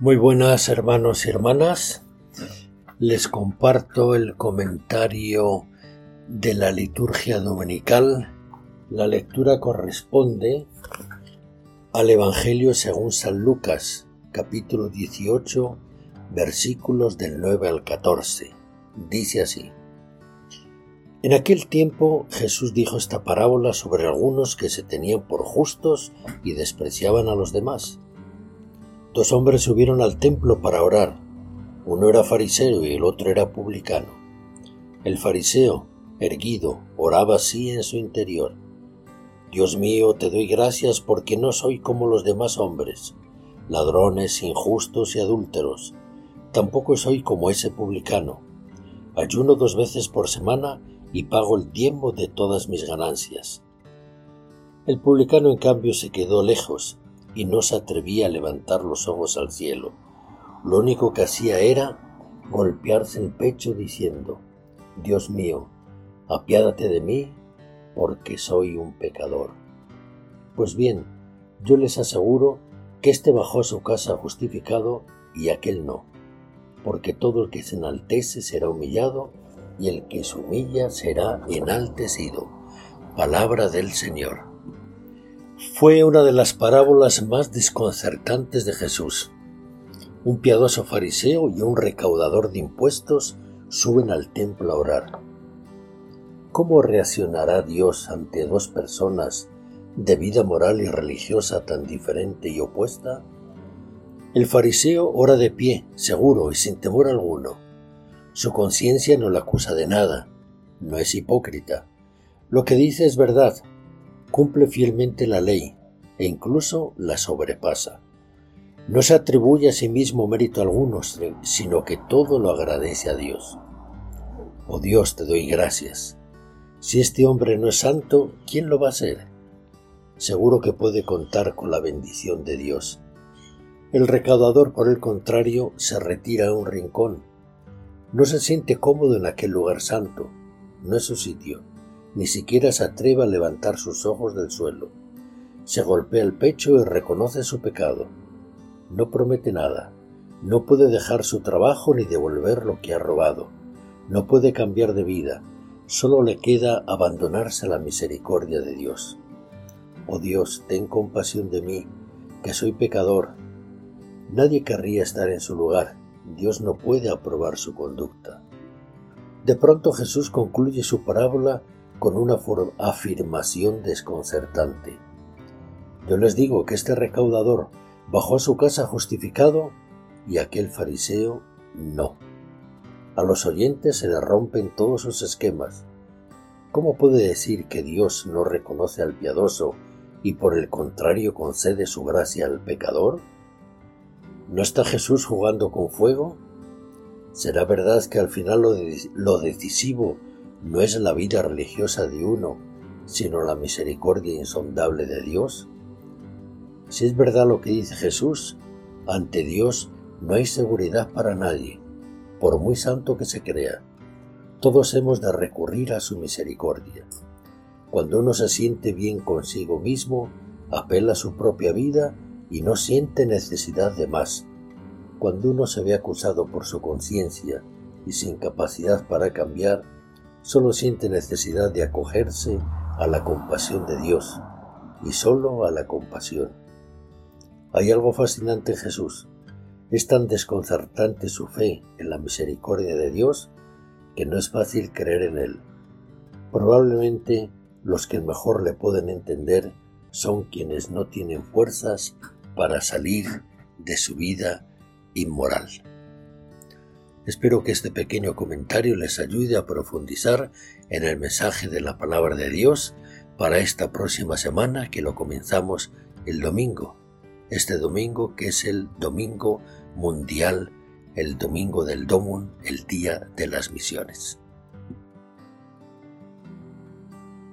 Muy buenas hermanos y hermanas. Les comparto el comentario de la liturgia dominical. La lectura corresponde al Evangelio según San Lucas, capítulo 18, versículos del 9 al 14. Dice así. En aquel tiempo Jesús dijo esta parábola sobre algunos que se tenían por justos y despreciaban a los demás Dos hombres subieron al templo para orar. Uno era fariseo y el otro era publicano. El fariseo, erguido, oraba así en su interior. Dios mío, te doy gracias porque no soy como los demás hombres, ladrones, injustos y adúlteros. Tampoco soy como ese publicano. Ayuno dos veces por semana y pago el tiempo de todas mis ganancias. El publicano, en cambio, se quedó lejos y no se atrevía a levantar los ojos al cielo. Lo único que hacía era golpearse el pecho diciendo, Dios mío, apiádate de mí, porque soy un pecador. Pues bien, yo les aseguro que éste bajó a su casa justificado y aquel no, porque todo el que se enaltece será humillado y el que se humilla será enaltecido. Palabra del Señor. Fue una de las parábolas más desconcertantes de Jesús. Un piadoso fariseo y un recaudador de impuestos suben al templo a orar. ¿Cómo reaccionará Dios ante dos personas de vida moral y religiosa tan diferente y opuesta? El fariseo ora de pie, seguro y sin temor alguno. Su conciencia no le acusa de nada, no es hipócrita. Lo que dice es verdad, cumple fielmente la ley e incluso la sobrepasa. No se atribuye a sí mismo mérito alguno, sino que todo lo agradece a Dios. Oh Dios, te doy gracias. Si este hombre no es santo, ¿quién lo va a ser? Seguro que puede contar con la bendición de Dios. El recaudador, por el contrario, se retira a un rincón. No se siente cómodo en aquel lugar santo. No es su sitio ni siquiera se atreve a levantar sus ojos del suelo. Se golpea el pecho y reconoce su pecado. No promete nada. No puede dejar su trabajo ni devolver lo que ha robado. No puede cambiar de vida. Solo le queda abandonarse a la misericordia de Dios. Oh Dios, ten compasión de mí, que soy pecador. Nadie querría estar en su lugar. Dios no puede aprobar su conducta. De pronto Jesús concluye su parábola con una afirmación desconcertante. Yo les digo que este recaudador bajó a su casa justificado y aquel fariseo no. A los oyentes se le rompen todos sus esquemas. ¿Cómo puede decir que Dios no reconoce al piadoso y por el contrario concede su gracia al pecador? ¿No está Jesús jugando con fuego? ¿Será verdad que al final lo, lo decisivo no es la vida religiosa de uno, sino la misericordia insondable de Dios? Si es verdad lo que dice Jesús, ante Dios no hay seguridad para nadie, por muy santo que se crea. Todos hemos de recurrir a su misericordia. Cuando uno se siente bien consigo mismo, apela a su propia vida y no siente necesidad de más. Cuando uno se ve acusado por su conciencia y sin capacidad para cambiar, solo siente necesidad de acogerse a la compasión de Dios y solo a la compasión. Hay algo fascinante en Jesús. Es tan desconcertante su fe en la misericordia de Dios que no es fácil creer en Él. Probablemente los que mejor le pueden entender son quienes no tienen fuerzas para salir de su vida inmoral. Espero que este pequeño comentario les ayude a profundizar en el mensaje de la palabra de Dios para esta próxima semana que lo comenzamos el domingo. Este domingo que es el domingo mundial, el domingo del Domun, el día de las misiones.